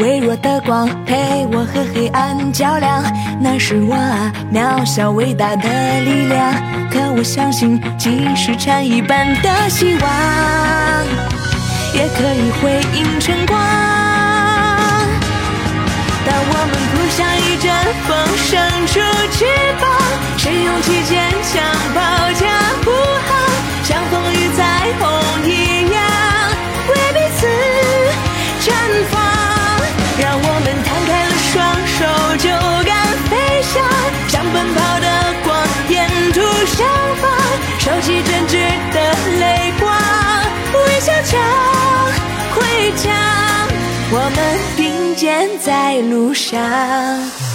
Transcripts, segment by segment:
微弱的光陪我和黑暗较量，那是我渺小伟大的力量。可我相信，即使蝉一般的希望，也可以回应晨光。当我们扑向一阵风，伸出翅膀，谁勇气坚强，保驾在路上。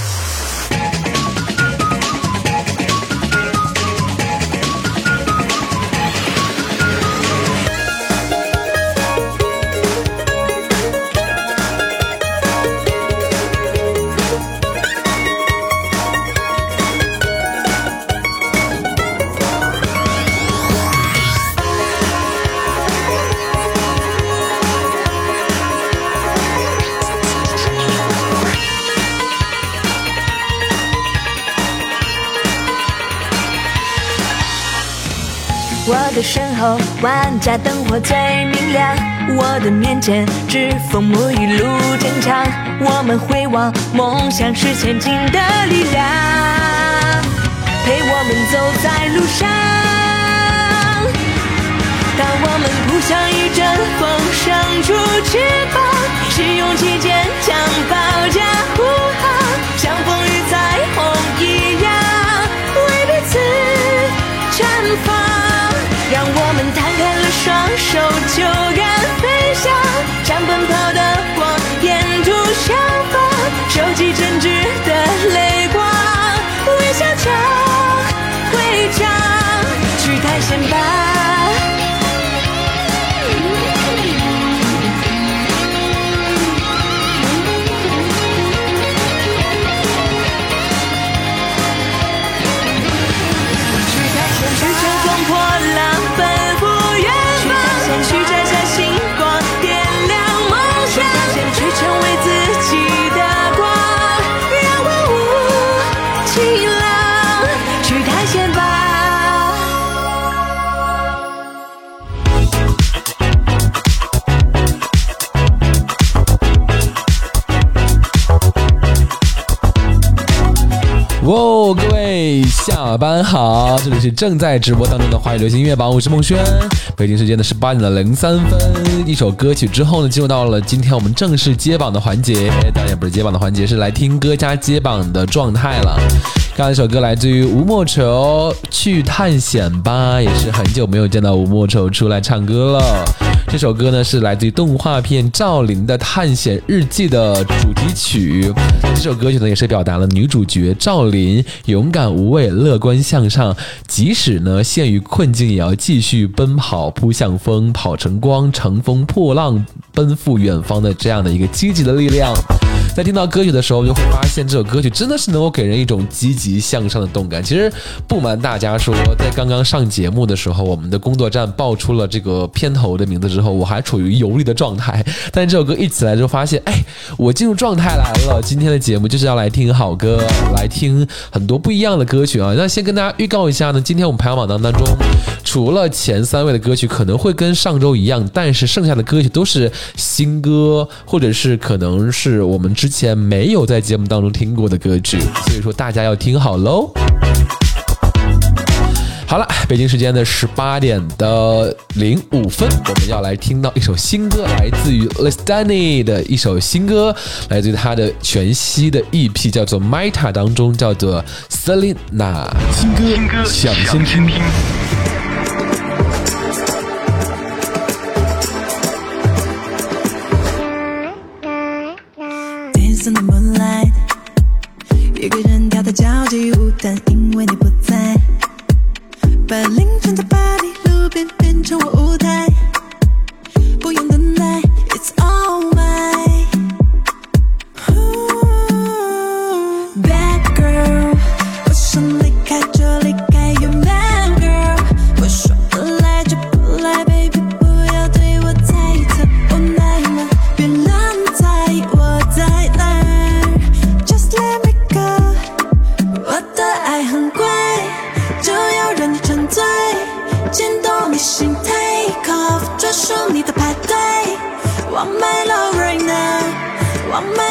我的身后，万家灯火最明亮。我的面前，栉风沐雨路坚强。我们回望梦想是前进的力量，陪我们走在路上。当我们扑向一阵风，生出翅膀，是勇气坚强，保驾护航，像风雨彩虹一样，为彼此绽放。双手，就敢飞翔，像奔跑的光，沿途绽放，收集真挚的泪光，微笑着回家，去探险吧。位下班好，这里是正在直播当中的华语流行音乐榜，我是孟轩。北京时间的十八点的零三分，一首歌曲之后呢，进入到了今天我们正式接榜的环节，当然也不是接榜的环节，是来听歌加接榜的状态了。刚才一首歌来自于吴莫愁，《去探险吧》，也是很久没有见到吴莫愁出来唱歌了。这首歌呢是来自于动画片《赵琳的探险日记》的主题曲。这首歌曲呢也是表达了女主角赵琳勇敢无畏、乐观向上，即使呢陷于困境，也要继续奔跑，扑向风，跑成光，乘风破浪，奔赴远方的这样的一个积极的力量。在听到歌曲的时候，就会发现这首歌曲真的是能够给人一种积极向上的动感。其实不瞒大家说，在刚刚上节目的时候，我们的工作站爆出了这个片头的名字之后，我还处于游离的状态。但这首歌一起来之后，发现，哎，我进入状态来了。今天的节目就是要来听好歌，来听很多不一样的歌曲啊。那先跟大家预告一下呢，今天我们排行榜当当中，除了前三位的歌曲可能会跟上周一样，但是剩下的歌曲都是新歌，或者是可能是我们之前没有在节目当中听过的歌曲，所以说大家要听好喽。好了，北京时间的十八点的零五分，我们要来听到一首新歌，来自于 Listani 的一首新歌，来自于他的全息的 EP，叫做 Meta 当中叫做 Selina 新歌，想先听。但因为你不在，把凌晨的巴黎路边变成我舞台，，Want my love right now，Want my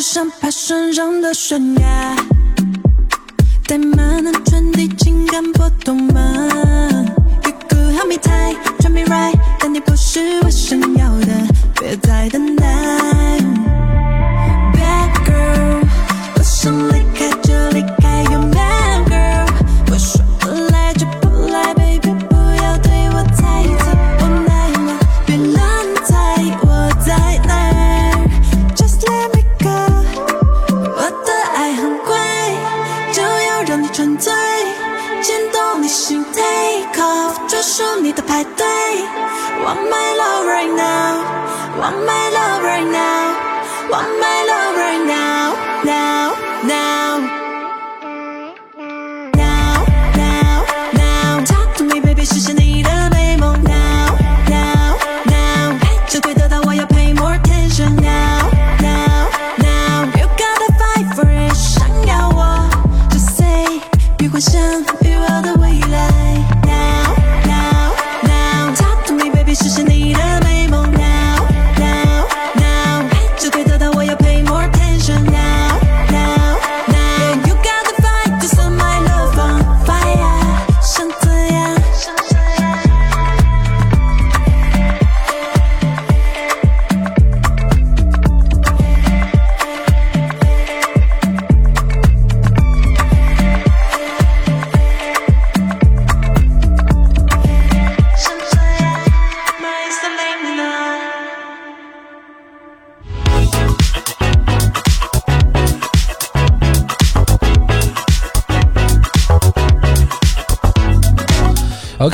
像爬山上的悬崖，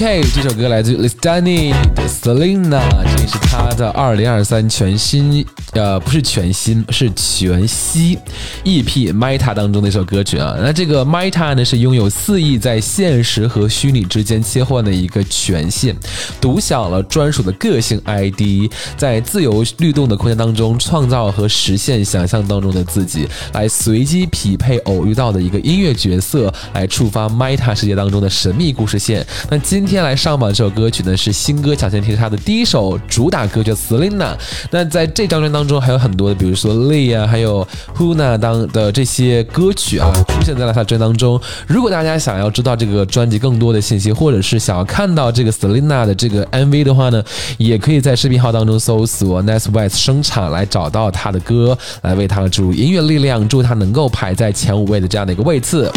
嘿，这首歌来自于 Listani 的 Selina，这是她的二零二三全新。呃，不是全新，是全息 EP Meta 当中的一首歌曲啊。那这个 Meta 呢，是拥有四亿在现实和虚拟之间切换的一个权限，独享了专属的个性 ID，在自由律动的空间当中创造和实现想象当中的自己，来随机匹配偶遇到的一个音乐角色，来触发 Meta 世界当中的神秘故事线。那今天来上榜这首歌曲呢，是新歌抢先听它的第一首主打歌叫 Selina。那在这张专辑当中中还有很多的，比如说 Lee 啊，还有 Huna 当的这些歌曲啊，出现在了他专辑当中。如果大家想要知道这个专辑更多的信息，或者是想要看到这个 Selena 的这个 MV 的话呢，也可以在视频号当中搜索 Nice West 生产来找到他的歌，来为他注入音乐力量，祝他能够排在前五位的这样的一个位次。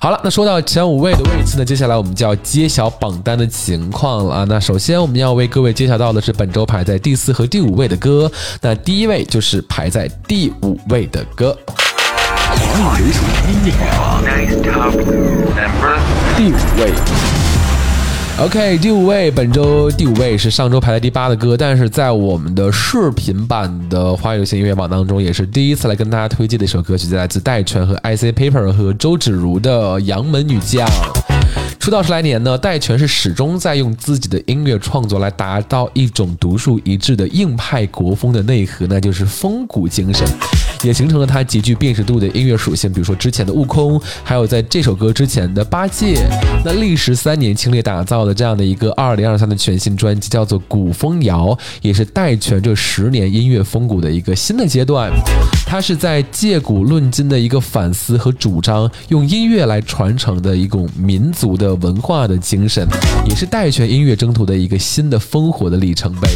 好了，那说到前五位的位次呢，接下来我们就要揭晓榜单的情况了啊。那首先我们要为各位揭晓到的是本周排在第四和第五位的歌。那第一位就是排在第五位的歌，华语流行音乐榜 Nice top number 第五位。OK，第五位，本周第五位是上周排在第八的歌，但是在我们的视频版的华语流行音乐榜当中，也是第一次来跟大家推荐的一首歌曲，来自戴荃和 IC Paper 和周芷如的《杨门女将》。出道十来年呢，戴荃是始终在用自己的音乐创作来达到一种独树一帜的硬派国风的内核，那就是风骨精神。也形成了它极具辨识度的音乐属性。比如说之前的《悟空》，还有在这首歌之前的《八戒》。那历时三年倾力打造的这样的一个二零二三的全新专辑，叫做《古风谣》，也是戴荃这十年音乐风骨的一个新的阶段。它是在借古论今的一个反思和主张，用音乐来传承的一种民族的文化的精神，也是戴荃音乐征途的一个新的烽火的里程碑。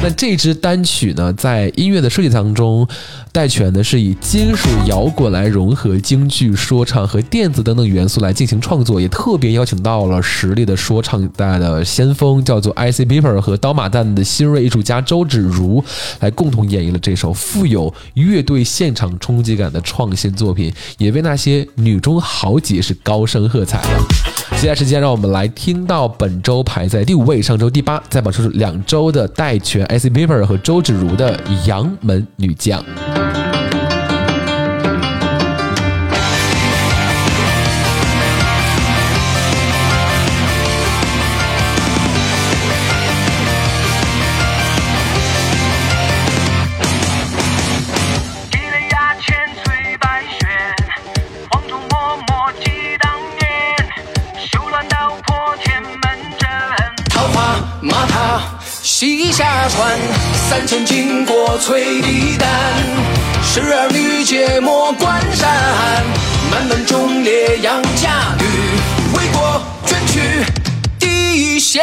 那这支单曲呢，在音乐的设计当中，戴荃呢是以金属摇滚来融合京剧、说唱和电子等等元素来进行创作，也特别邀请到了实力的说唱代的先锋，叫做 IC b i p e r 和刀马旦的新锐艺术家周芷如，来共同演绎了这首富有乐队现场冲击感的创新作品，也为那些女中豪杰是高声喝彩了。接下来时间，让我们来听到本周排在第五位、上周第八，在榜出两周的戴荃、Ice Paper 和周芷如的《杨门女将》。三千金国催敌胆。十二女皆莫关山，满门忠烈杨家女，为国捐躯第一线。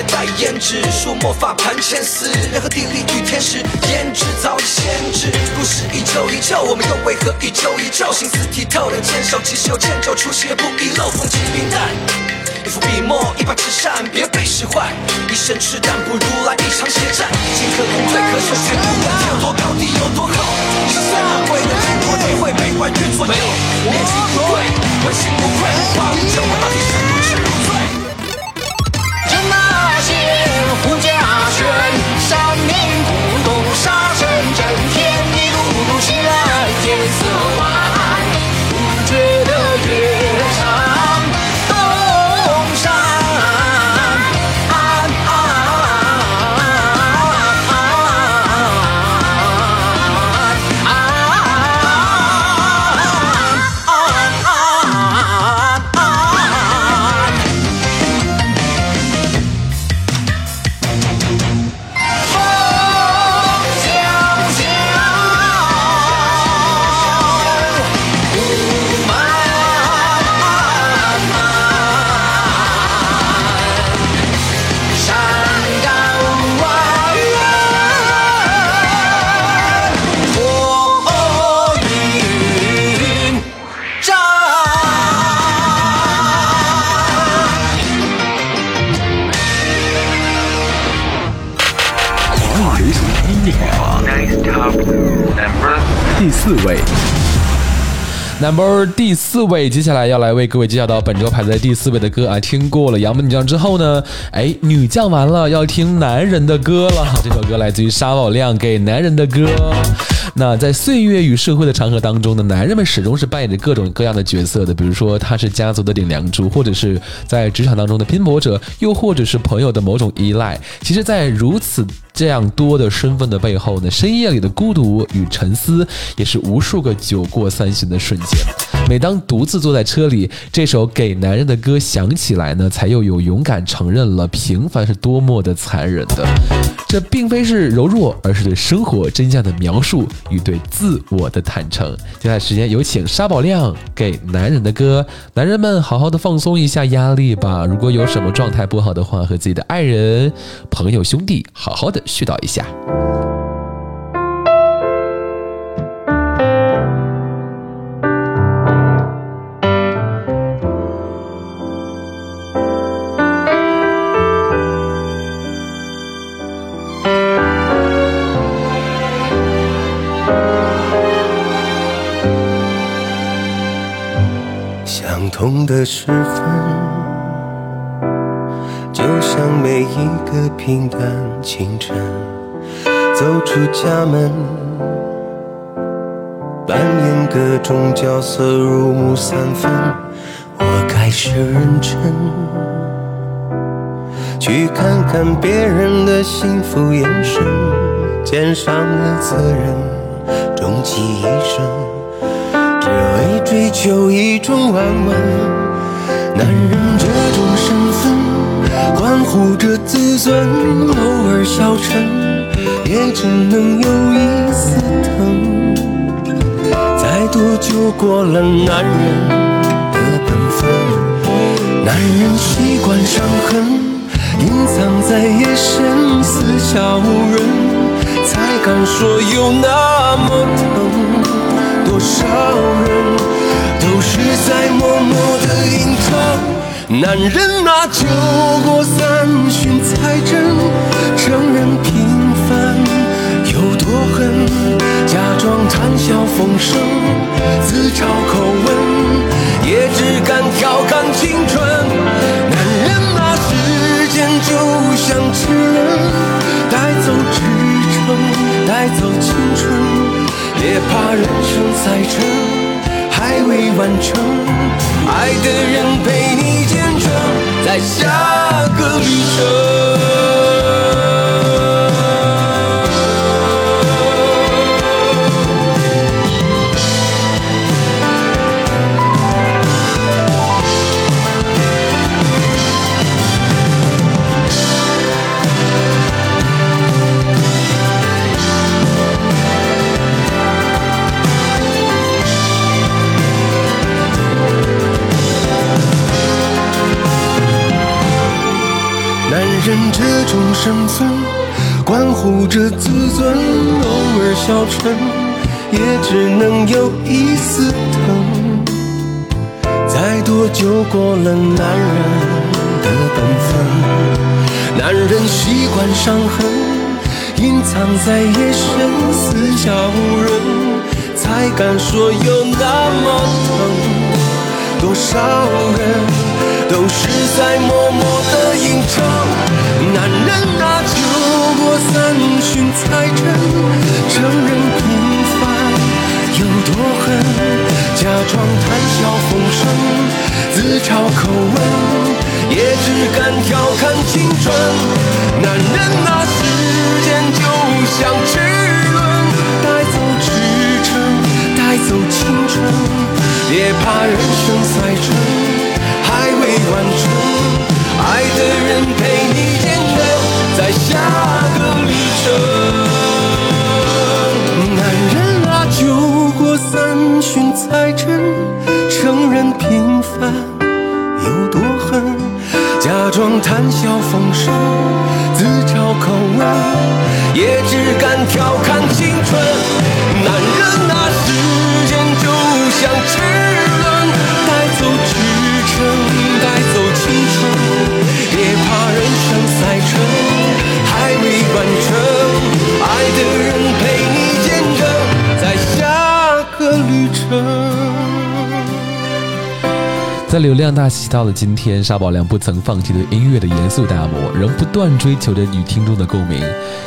将鲜血代言，指数魔法盘前丝，人和地利与天时，颜值早已限制。不是一旧一旧，我们又为何一旧一旧？心思剔透的坚守，即使有迁就，出血不遗漏，风轻云淡。一副笔墨，一把纸扇，别被使坏。一身赤胆，不如来一场血战。进可攻，退可守，却不管天有多高，地有多厚。你是三马会的经过，你会被万运左右。练习不对，问心无愧，化无成，我到底是山明古洞，杀神震天，一路路行来颜色晚，四位，Number 第四位，接下来要来为各位介绍到本周排在第四位的歌啊。听过了杨门女将之后呢，哎，女将完了，要听男人的歌了。这首歌来自于沙宝亮给男人的歌。那在岁月与社会的长河当中呢，男人们始终是扮演着各种各样的角色的，比如说他是家族的顶梁柱，或者是在职场当中的拼搏者，又或者是朋友的某种依赖。其实，在如此这样多的身份的背后呢，深夜里的孤独与沉思，也是无数个酒过三巡的瞬间。每当独自坐在车里，这首给男人的歌响起来呢，才又有勇敢承认了平凡是多么的残忍的。这并非是柔弱，而是对生活真相的描述与对自我的坦诚。接下来时间有请沙宝亮给男人的歌，男人们好好的放松一下压力吧。如果有什么状态不好的话，和自己的爱人、朋友、兄弟好好的絮叨一下。痛的时分，就像每一个平淡清晨，走出家门，扮演各种角色，入木三分。我开始认真，去看看别人的幸福眼神，肩上的责任，终其一生。追求一种安稳。男人这种身份，关乎着自尊，偶尔消沉，也只能有一丝疼。再多就过了男人的本分，男人习惯伤痕，隐藏在夜深，四下无人，才敢说有那么疼。多少人是在默默的隐藏。男人啊，酒过三巡才真承认平凡有多狠，假装谈笑风生，自嘲口吻，也只敢调侃青春。男人啊，时间就像齿轮，带走支撑，带走青春。别怕人生赛程还未完成，爱的人陪你见证，在下个旅程。人这种身份，关乎着自尊，偶尔消沉，也只能有一丝疼。再多就过了男人的本分，男人习惯伤痕，隐藏在夜深，四下无人，才敢说有那么疼。多少人都是在默默的隐藏。男人啊，酒过三巡才真承认平凡有多狠，假装谈笑风生，自嘲口吻，也只敢调侃青春。男人啊，时间就像齿轮，带走支撑，带走青春。别怕人生赛程还未完成，爱的人陪你见证，在下个旅程。男人啊，酒过三巡才真承认平凡有多狠，假装谈笑风生，自嘲口吻，也只敢调侃青春。男人啊，时间就像在流量大行其道的今天，沙宝亮不曾放弃对音乐的严肃打磨，仍不断追求着与听众的共鸣。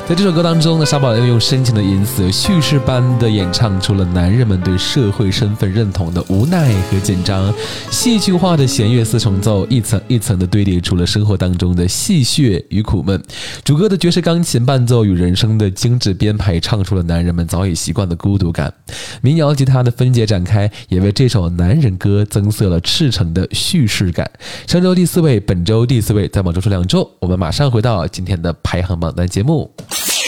在这首歌当中呢，沙宝亮用深情的音色，叙事般的演唱出了男人们对社会身份认同的无奈和紧张。戏剧化的弦乐四重奏，一层一层的堆叠出了生活当中的戏谑与苦闷。主歌的爵士钢琴伴奏与人声的精致编排，唱出了男人们早已习惯的孤独感。民谣吉他的分解展开，也为这首男人歌增色了赤诚的叙事感。上周第四位，本周第四位，在榜周数两周，我们马上回到今天的排行榜单节目。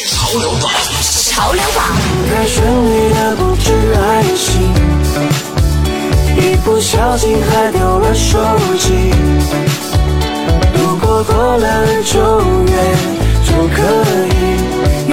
潮流榜，潮流榜，太绚丽的不止爱情，一不小心还丢了手机。如果过了九月就可以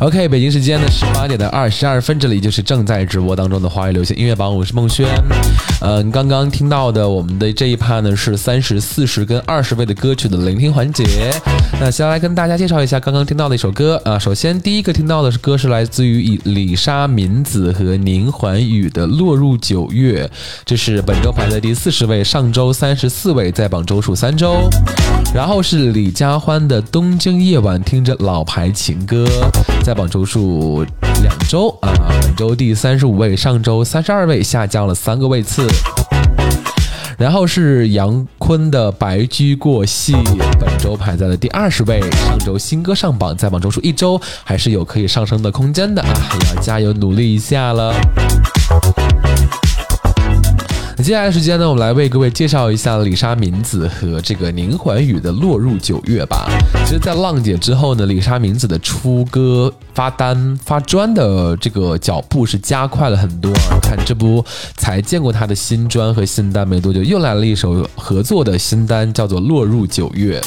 OK，北京时间的十八点的二十二分，这里就是正在直播当中的华语流行音乐榜，我是孟轩。嗯，刚刚听到的我们的这一趴呢是三十四十跟二十位的歌曲的聆听环节。那先来跟大家介绍一下刚刚听到的一首歌啊。首先第一个听到的是歌是来自于以李莎敏子和宁桓宇的《落入九月》，这是本周排在第四十位，上周三十四位，在榜周数三周。然后是李佳欢的《东京夜晚》，听着老牌情歌，在榜周数两周啊，本周第三十五位，上周三十二位，下降了三个位次。然后是杨坤的《白驹过隙》，本周排在了第二十位，上周新歌上榜，在榜周数一周，还是有可以上升的空间的啊，也要加油努力一下了。接下来时间呢，我们来为各位介绍一下李莎敏子和这个宁桓宇的《落入九月》吧。其实，在浪姐之后呢，李莎敏子的出歌、发单、发专的这个脚步是加快了很多啊。看这不才见过她的新专和新单没多久，又来了一首合作的新单，叫做《落入九月》。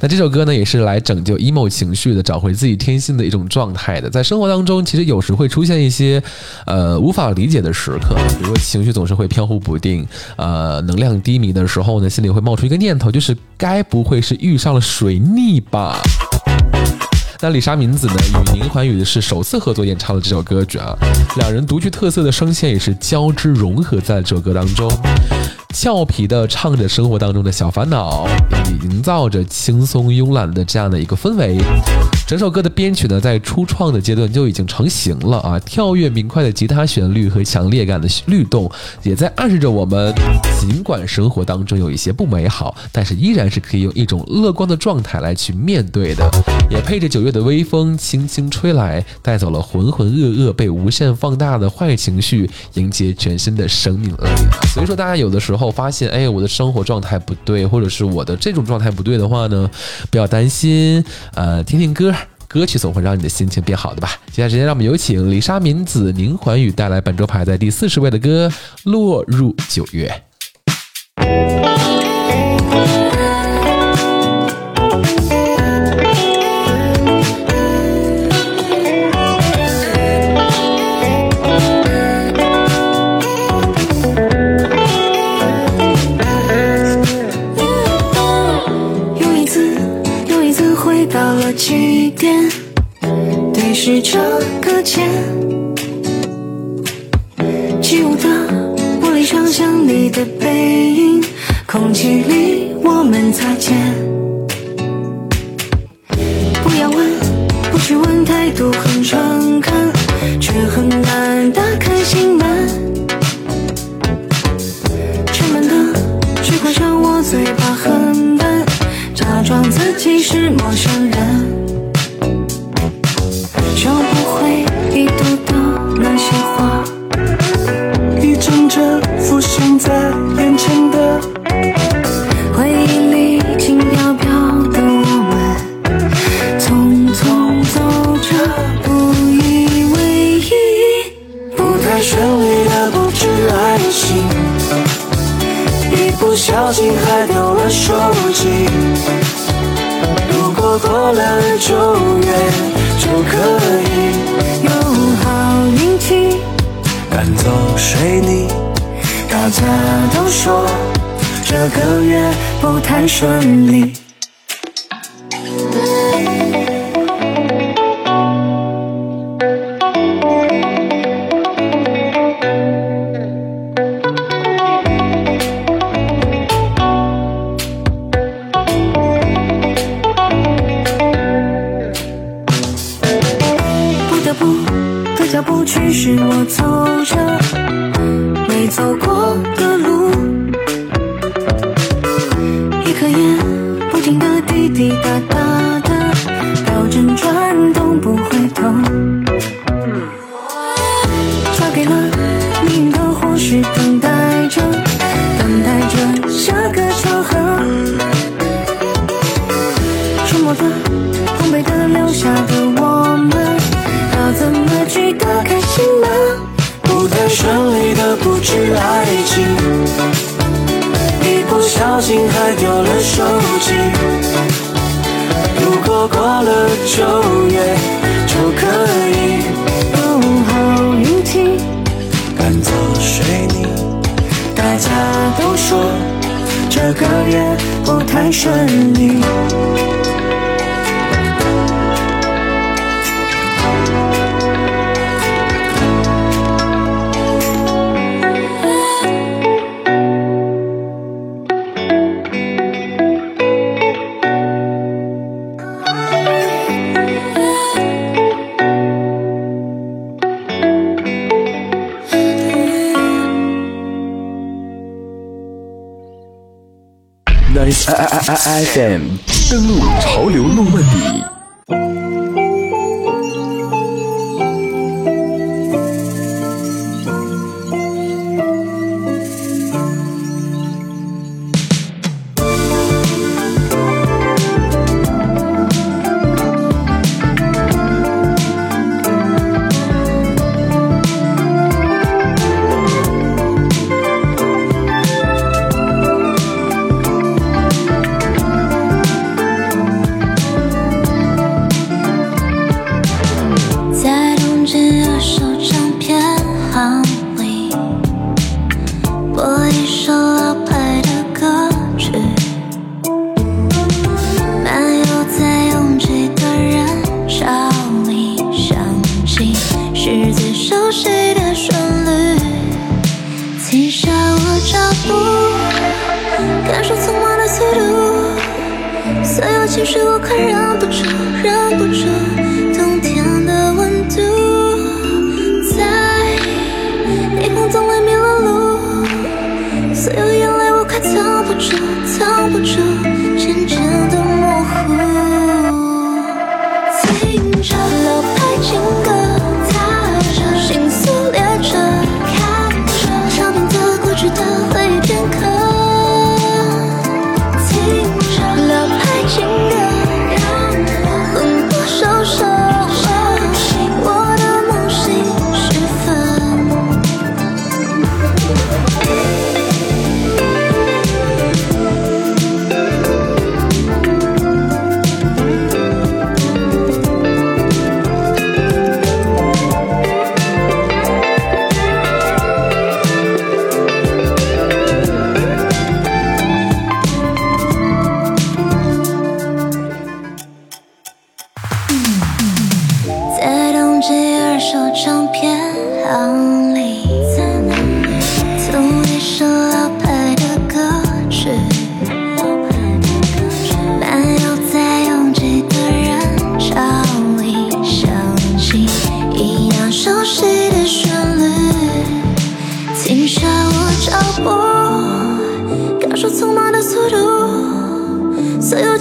那这首歌呢，也是来拯救 emo 情绪的，找回自己天性的一种状态的。在生活当中，其实有时会出现一些，呃，无法理解的时刻，比如说情绪总是会飘忽不定，呃，能量低迷的时候呢，心里会冒出一个念头，就是该不会是遇上了水逆吧？那李莎敏子呢，与宁桓宇是首次合作演唱了这首歌曲啊，两人独具特色的声线也是交织融合在这首歌当中，俏皮的唱着生活当中的小烦恼，营造着轻松慵懒的这样的一个氛围。整首歌的编曲呢，在初创的阶段就已经成型了啊，跳跃明快的吉他旋律和强烈感的律动，也在暗示着我们，尽管生活当中有一些不美好，但是依然是可以用一种乐观的状态来去面对的。也配着九月的微风轻轻吹来，带走了浑浑噩噩被无限放大的坏情绪，迎接全新的生命。所以说，大家有的时候发现，哎，我的生活状态不对，或者是我的这种状态不对的话呢，不要担心，呃，听听歌。歌曲总会让你的心情变好的吧。接下来时间，让我们有请李莎敏子、宁桓宇带来本周排在第四十位的歌《落入九月》。是这个结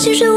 度，所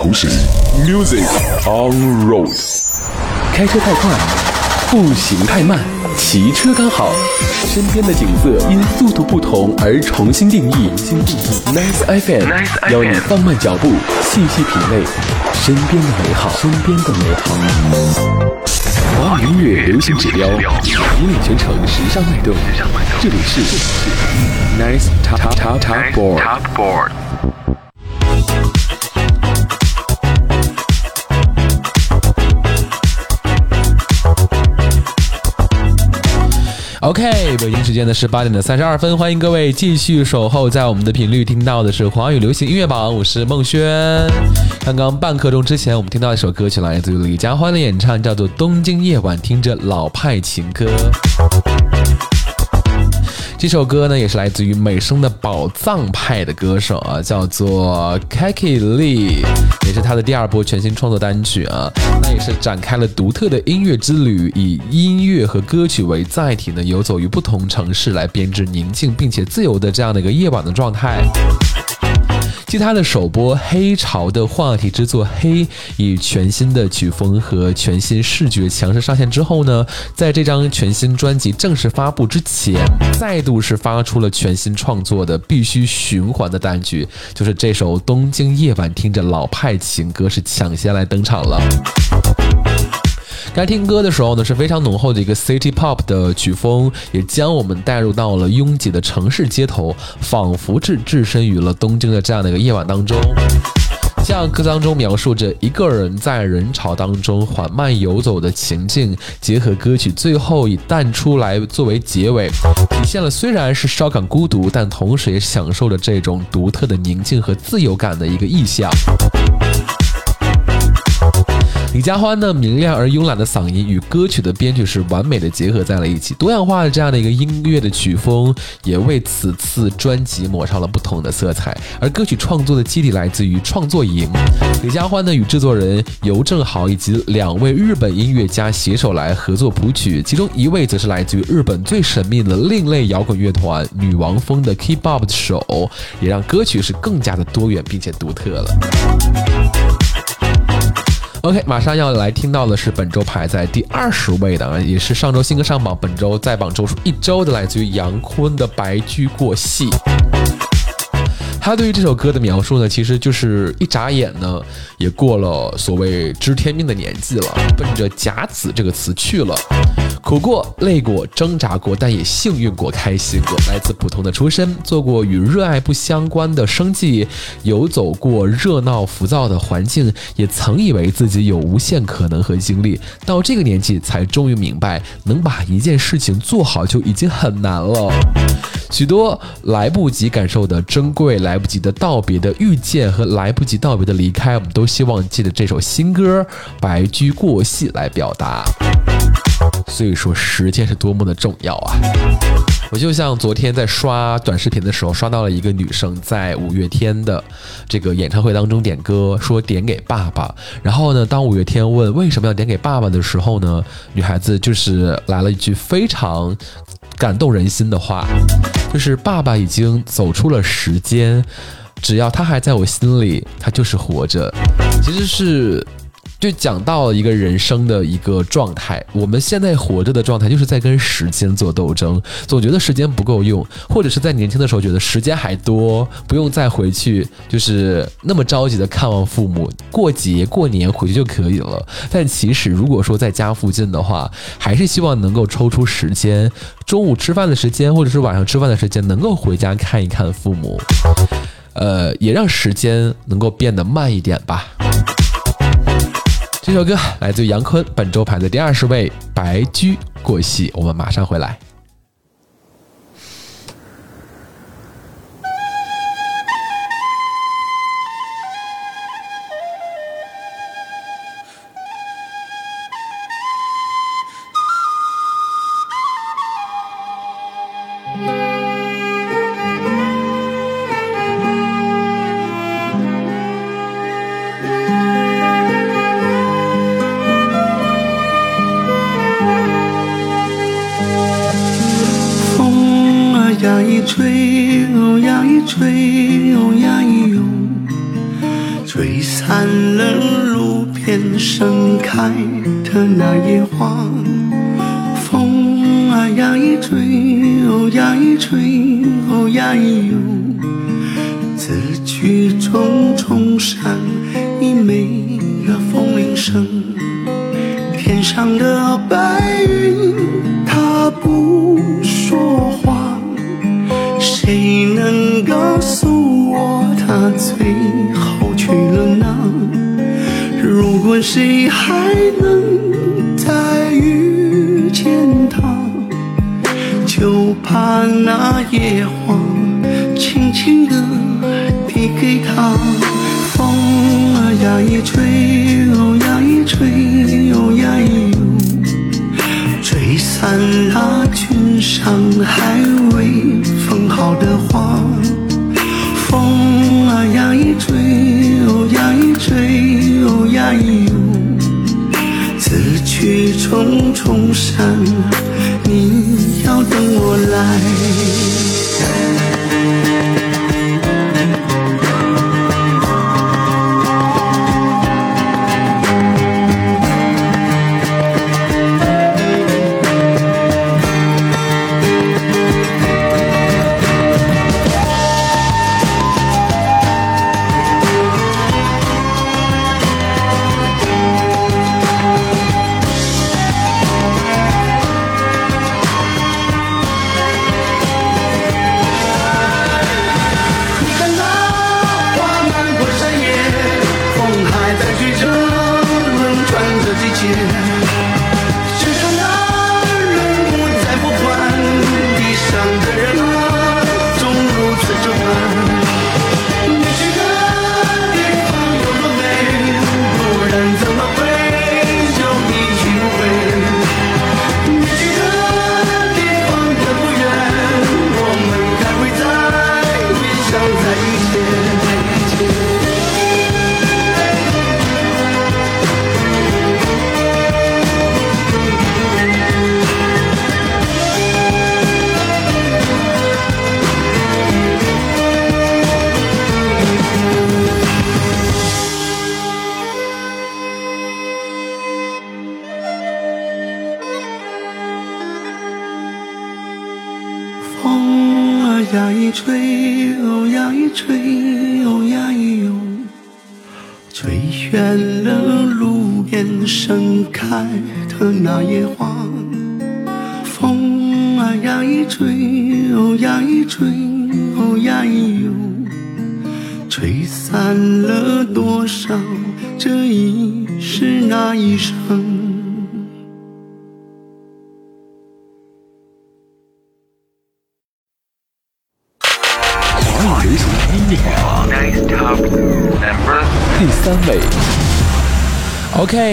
同时，Music on road。开车太快，步行太慢，骑车刚好。身边的景色因速度不同而重新定义。Nice FM，邀你放慢脚步，细细品味身边的美好。身边的美好。华语音乐流行指标，引领全城时尚脉动。这里是 Nice Top Top Top Board。OK，北京时间的是八点的三十二分，欢迎各位继续守候在我们的频率，听到的是华语流行音乐榜，我是孟轩。刚刚半刻钟之前，我们听到一首歌曲，来自于李佳欢的演唱，叫做《东京夜晚》，听着老派情歌。这首歌呢，也是来自于美声的宝藏派的歌手啊，叫做 Kaki Lee，也是他的第二波全新创作单曲啊。那也是展开了独特的音乐之旅，以音乐和歌曲为载体呢，游走于不同城市，来编织宁静并且自由的这样的一个夜晚的状态。继他的首播《黑潮》的话题之作《黑》以全新的曲风和全新视觉强势上线之后呢，在这张全新专辑正式发布之前，再度是发出了全新创作的必须循环的单曲，就是这首《东京夜晚》，听着老派情歌是抢先来登场了。该听歌的时候呢，是非常浓厚的一个 City Pop 的曲风，也将我们带入到了拥挤的城市街头，仿佛是置身于了东京的这样的一个夜晚当中。像歌当中描述着一个人在人潮当中缓慢游走的情境，结合歌曲最后以淡出来作为结尾，体现了虽然是稍感孤独，但同时也享受着这种独特的宁静和自由感的一个意象。李佳欢呢，明亮而慵懒的嗓音与歌曲的编曲是完美的结合在了一起，多样化的这样的一个音乐的曲风，也为此次专辑抹上了不同的色彩。而歌曲创作的基底来自于创作营，李佳欢呢与制作人尤正豪以及两位日本音乐家携手来合作谱曲，其中一位则是来自于日本最神秘的另类摇滚乐团女王风的 K-pop 手，也让歌曲是更加的多元并且独特了。OK，马上要来听到的是本周排在第二十位的，啊，也是上周新歌上榜，本周在榜周数一周的，来自于杨坤的《白驹过隙》。他对于这首歌的描述呢，其实就是一眨眼呢，也过了所谓知天命的年纪了，奔着甲子这个词去了。苦过、累过、挣扎过，但也幸运过、开心过。来自普通的出身，做过与热爱不相关的生计，游走过热闹浮躁的环境，也曾以为自己有无限可能和精力。到这个年纪，才终于明白，能把一件事情做好就已经很难了。许多来不及感受的珍贵，来来不及的道别的遇见和来不及道别的离开，我们都希望借着这首新歌《白驹过隙》来表达。所以说，时间是多么的重要啊！我就像昨天在刷短视频的时候，刷到了一个女生在五月天的这个演唱会当中点歌，说点给爸爸。然后呢，当五月天问为什么要点给爸爸的时候呢，女孩子就是来了一句非常感动人心的话，就是爸爸已经走出了时间，只要他还在我心里，他就是活着。其实是。就讲到了一个人生的一个状态，我们现在活着的状态，就是在跟时间做斗争，总觉得时间不够用，或者是在年轻的时候觉得时间还多，不用再回去，就是那么着急的看望父母，过节过年回去就可以了。但其实如果说在家附近的话，还是希望能够抽出时间，中午吃饭的时间，或者是晚上吃饭的时间，能够回家看一看父母，呃，也让时间能够变得慢一点吧。这首歌来自杨坤，本周排在第二十位，《白驹过隙》。我们马上回来。君上还未封好的花。风啊呀一吹，哦呀一吹，哦呀一哟，此去重重山，呀一吹，哦呀一吹，哦呀一哟，吹远了路边盛开的那野花。风啊呀一吹，哦呀一吹，哦呀一哟，吹散了多少这一世那一生。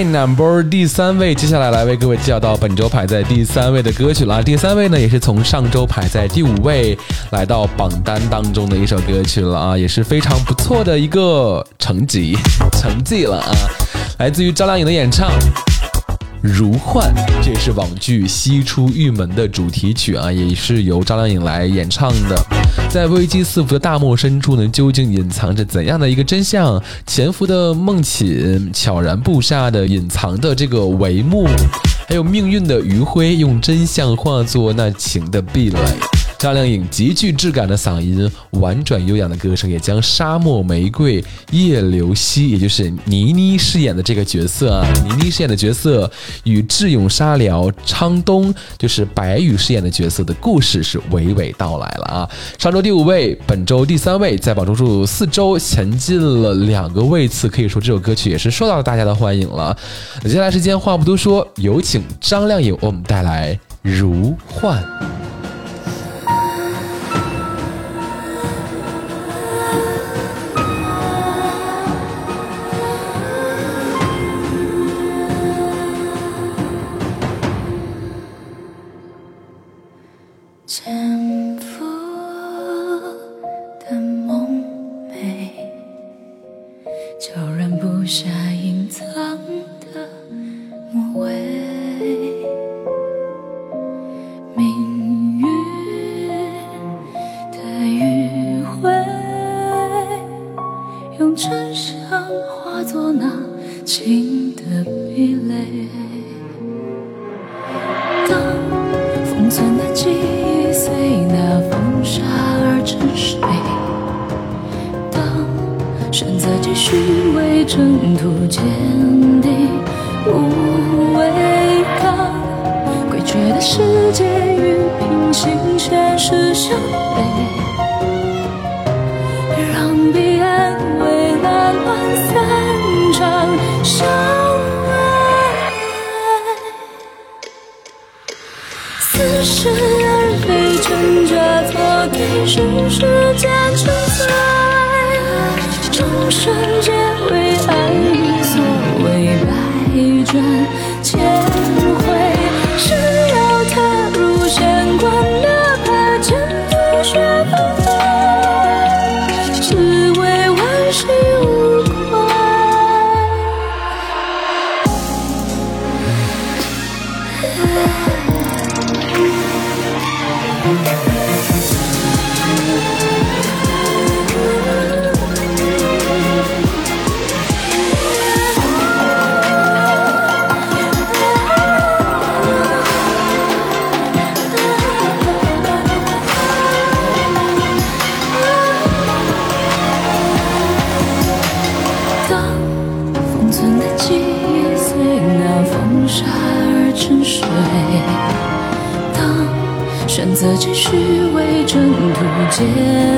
Number、第三位，接下来来为各位介绍到本周排在第三位的歌曲了。第三位呢，也是从上周排在第五位来到榜单当中的一首歌曲了啊，也是非常不错的一个成绩成绩了啊，来自于张靓颖的演唱。如幻，这也是网剧《西出玉门》的主题曲啊，也是由张靓颖来演唱的。在危机四伏的大漠深处呢，究竟隐藏着怎样的一个真相？潜伏的梦寝，悄然布下的隐藏的这个帷幕，还有命运的余晖，用真相化作那情的壁垒。张靓颖极具质感的嗓音，婉转悠扬的歌声，也将沙漠玫瑰叶流西，也就是倪妮饰演的这个角色，倪妮饰演的角色与智勇沙辽昌东，就是白宇饰演的角色的故事是娓娓道来了啊。上周第五位，本周第三位，在榜中数四周前进了两个位次，可以说这首歌曲也是受到了大家的欢迎了。那接下来时间话不多说，有请张靓颖为我们带来《如幻》。途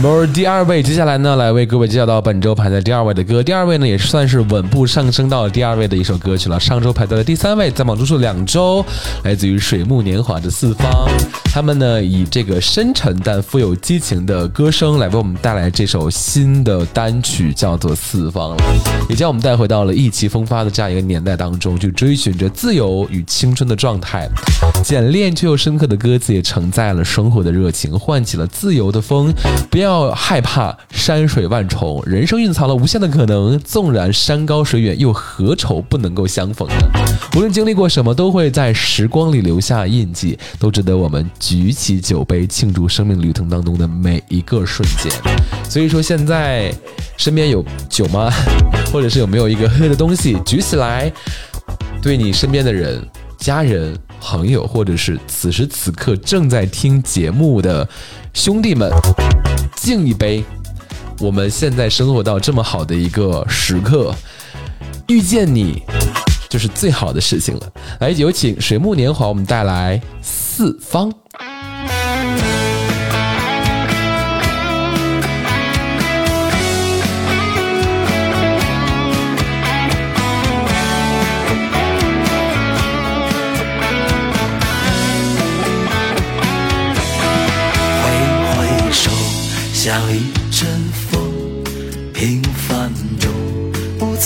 Number 第二位，接下来呢，来为各位介绍到本周排在第二位的歌。第二位呢，也是算是稳步上升到了第二位的一首歌曲了。上周排在了第三位，在榜中数两周，来自于水木年华的四方。他们呢，以这个深沉但富有激情的歌声，来为我们带来这首新的单曲，叫做《四方》，也将我们带回到了意气风发的这样一个年代当中，去追寻着自由与青春的状态。简练却又深刻的歌词，也承载了生活的热情，唤起了自由的风。不要要害怕山水万重，人生蕴藏了无限的可能。纵然山高水远，又何愁不能够相逢呢？无论经历过什么，都会在时光里留下印记，都值得我们举起酒杯，庆祝生命旅程当中的每一个瞬间。所以说，现在身边有酒吗？或者是有没有一个喝的东西，举起来，对你身边的人、家人、朋友，或者是此时此刻正在听节目的兄弟们，敬一杯。我们现在生活到这么好的一个时刻，遇见你就是最好的事情了。来，有请水木年华，我们带来四方。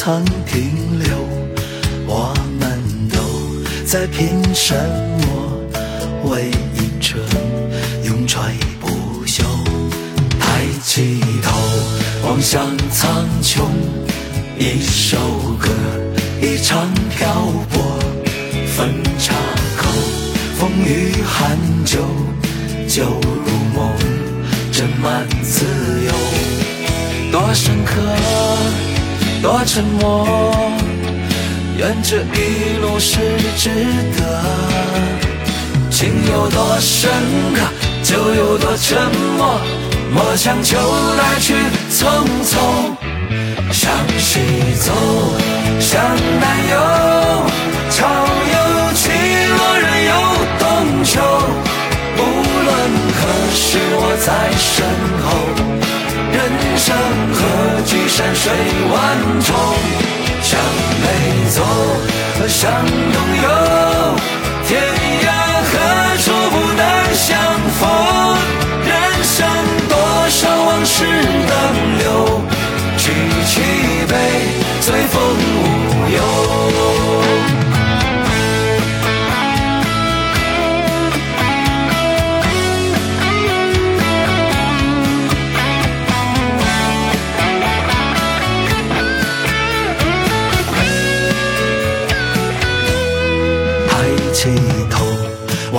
曾停留。我们都在拼什么？为一程永垂不朽。抬起头，望向苍穹，一首歌，一场漂泊，分岔口，风雨寒酒，酒入梦，斟满自由。多深刻，多沉默，愿这一路是值得。情有多深刻，就有多沉默。莫强求来去匆匆，向西走，向南游，潮有起落，人有东秋。无论何时，我在身后。生何惧山水万重，向北走，向东游，天涯何处不能相逢？人生多少往事能留？举起杯，随风舞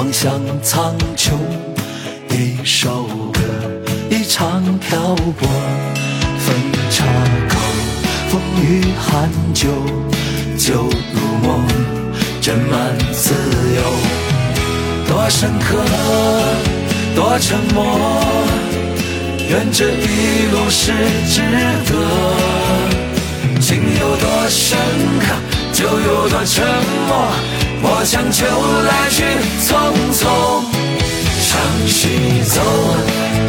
望向苍穹，一首歌，一场漂泊，分岔口，风雨寒酒，酒入梦，斟满自由。多深刻，多沉默，愿这一路是值得。情有多深刻，就有多沉默。莫强求来去匆匆，向西走，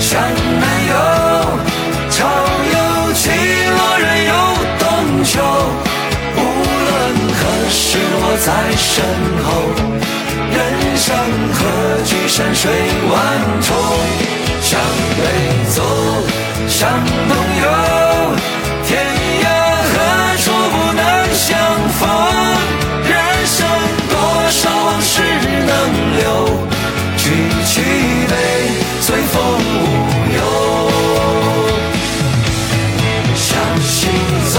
向南游，潮有起落，人有东秋。无论何时，我在身后。人生何惧山水万重？向北走，向东游，流？举起杯，随风无忧。向西走，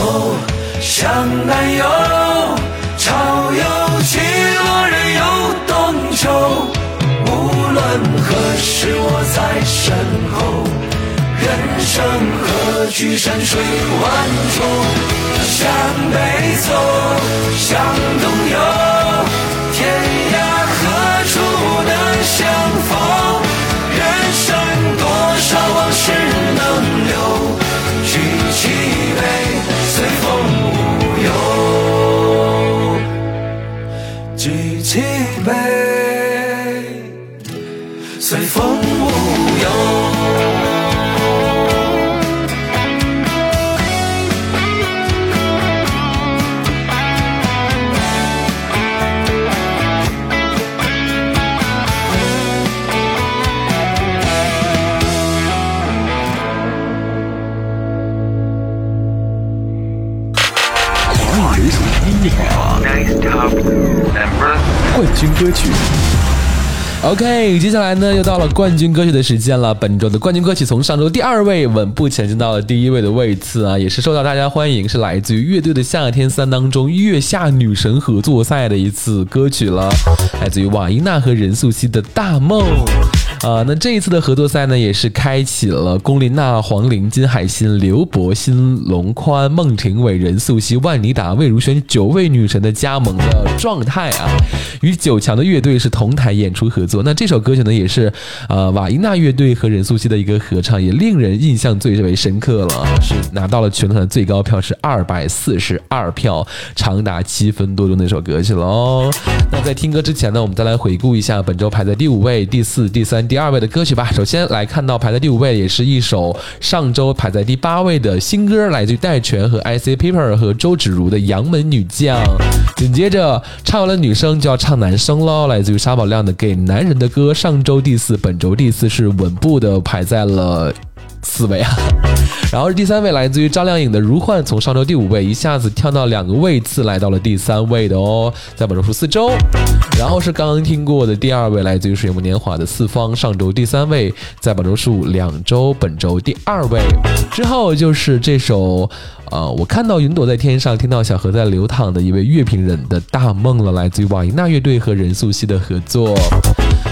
向南游，潮又起落，人有东秋。无论何时，我在身后。人生何惧山水万重？向北走，向东游，相逢？冠军歌曲。OK，接下来呢又到了冠军歌曲的时间了。本周的冠军歌曲从上周第二位稳步前进到了第一位的位次啊，也是受到大家欢迎，是来自于乐队的夏天三当中月下女神合作赛的一次歌曲了，来自于瓦依娜和任素汐的大梦。啊，那这一次的合作赛呢，也是开启了龚琳娜、黄龄、金海心、刘柏辛、龙宽、孟庭苇、任素汐、万妮达、魏如萱九位女神的加盟的状态啊，与九强的乐队是同台演出合作。那这首歌曲呢，也是呃瓦依娜乐队和任素汐的一个合唱，也令人印象最为深刻了，是拿到了全团的最高票是二百四十二票，长达七分多钟的一首歌曲喽。那在听歌之前呢，我们再来回顾一下本周排在第五位、第四、第三、第第二位的歌曲吧。首先来看到排在第五位，也是一首上周排在第八位的新歌，来自于戴荃和 IC Paper 和周芷如的《杨门女将》。紧接着唱完了女生就要唱男生喽，来自于沙宝亮的《给男人的歌》，上周第四，本周第四是稳步的排在了。四位啊，然后是第三位来自于张靓颖的《如幻》，从上周第五位一下子跳到两个位次，来到了第三位的哦，在本周数四周。然后是刚刚听过的第二位，来自于水木年华的《四方》，上周第三位，在本周数两周，本周第二位。之后就是这首呃，我看到云朵在天上，听到小河在流淌的一位乐评人的大梦了，来自于瓦伊娜乐队和任素汐的合作。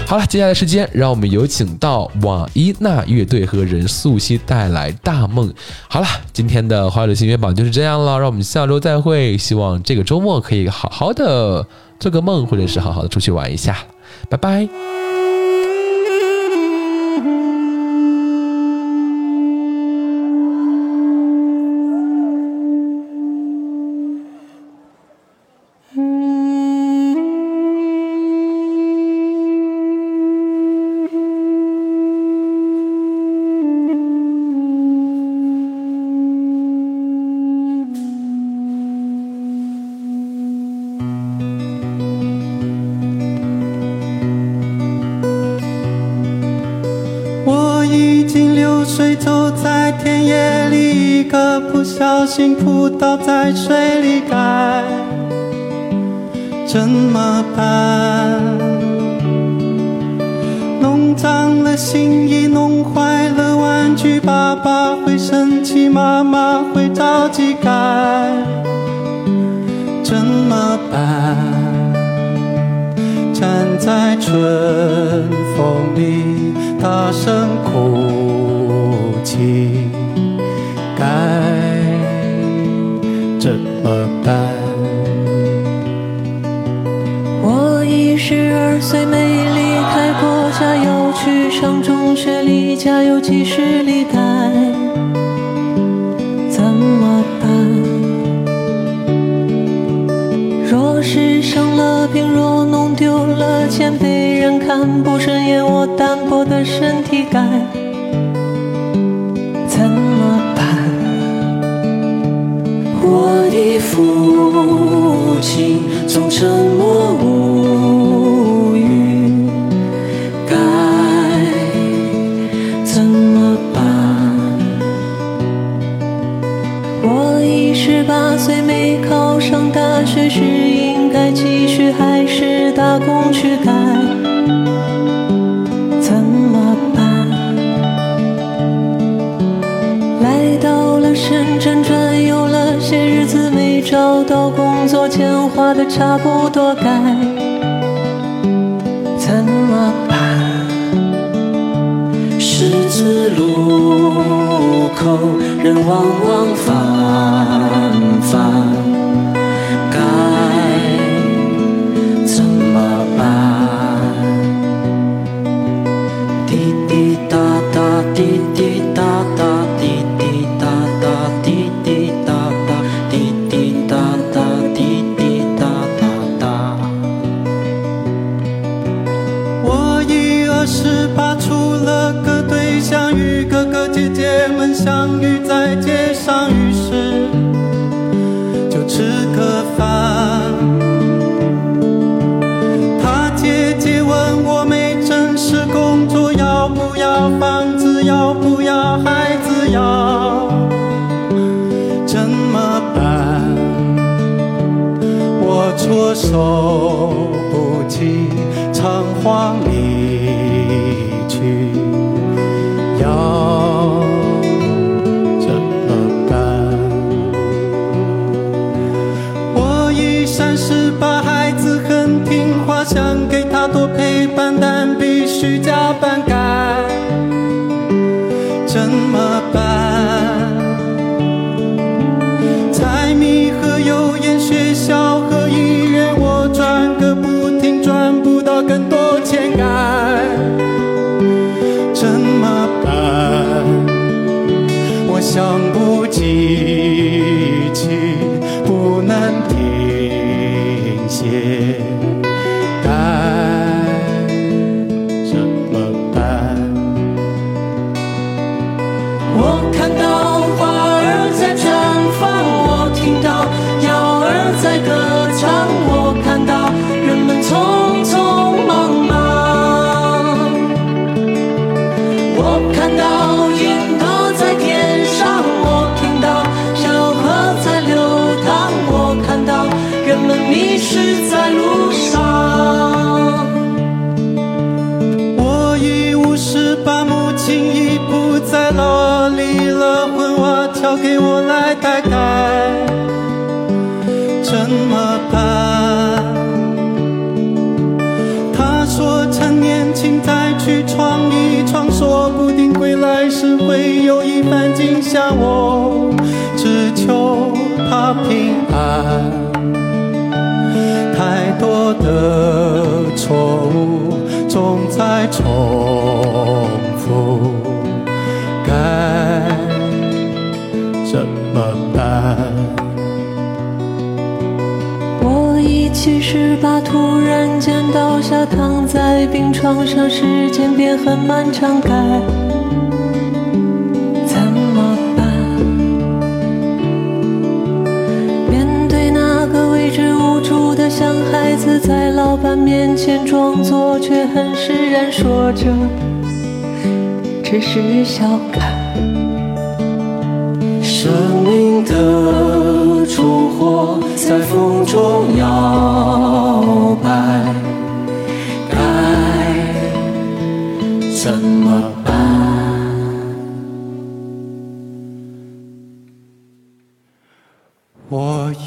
好了，接下来时间让我们有请到瓦伊娜乐队和任素汐带来《大梦》。好了，今天的华语流行音乐榜就是这样了，让我们下周再会。希望这个周末可以好好的做个梦，或者是好好的出去玩一下。拜拜。小心扑倒在水里，该怎么办？弄脏了新衣，弄坏了玩具，爸爸会生气，妈妈会着急，该怎么办？站在春风里，大声哭泣，么办？我已十二岁，没离开过家，要去上中学，离家有几十里，该怎么办？若是生了病，若弄丢了钱，被人看不顺眼，我单薄的身辗转悠了些日子，没找到工作，钱花的差不多，该怎么办？十字路口人往往返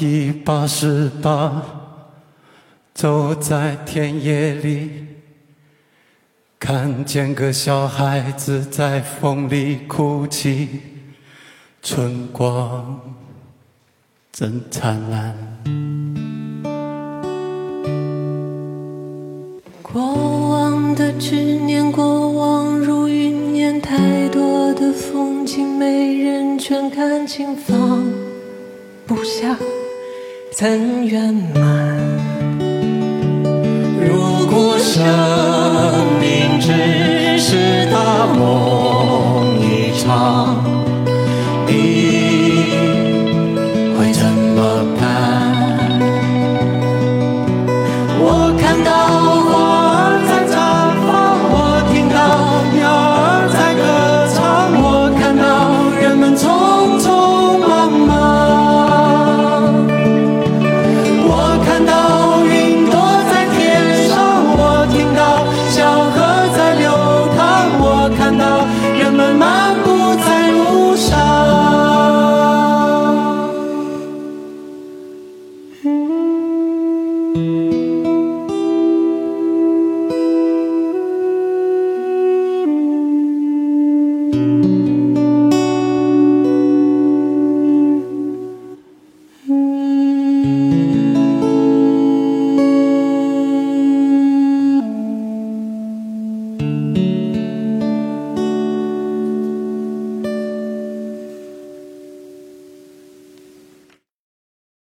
一八十八，走在田野里，看见个小孩子在风里哭泣，春光真灿烂。过往的执念，过往如云烟，太多的风景，没人全看清，放不下，怎圆满？如果生命只是大梦一场，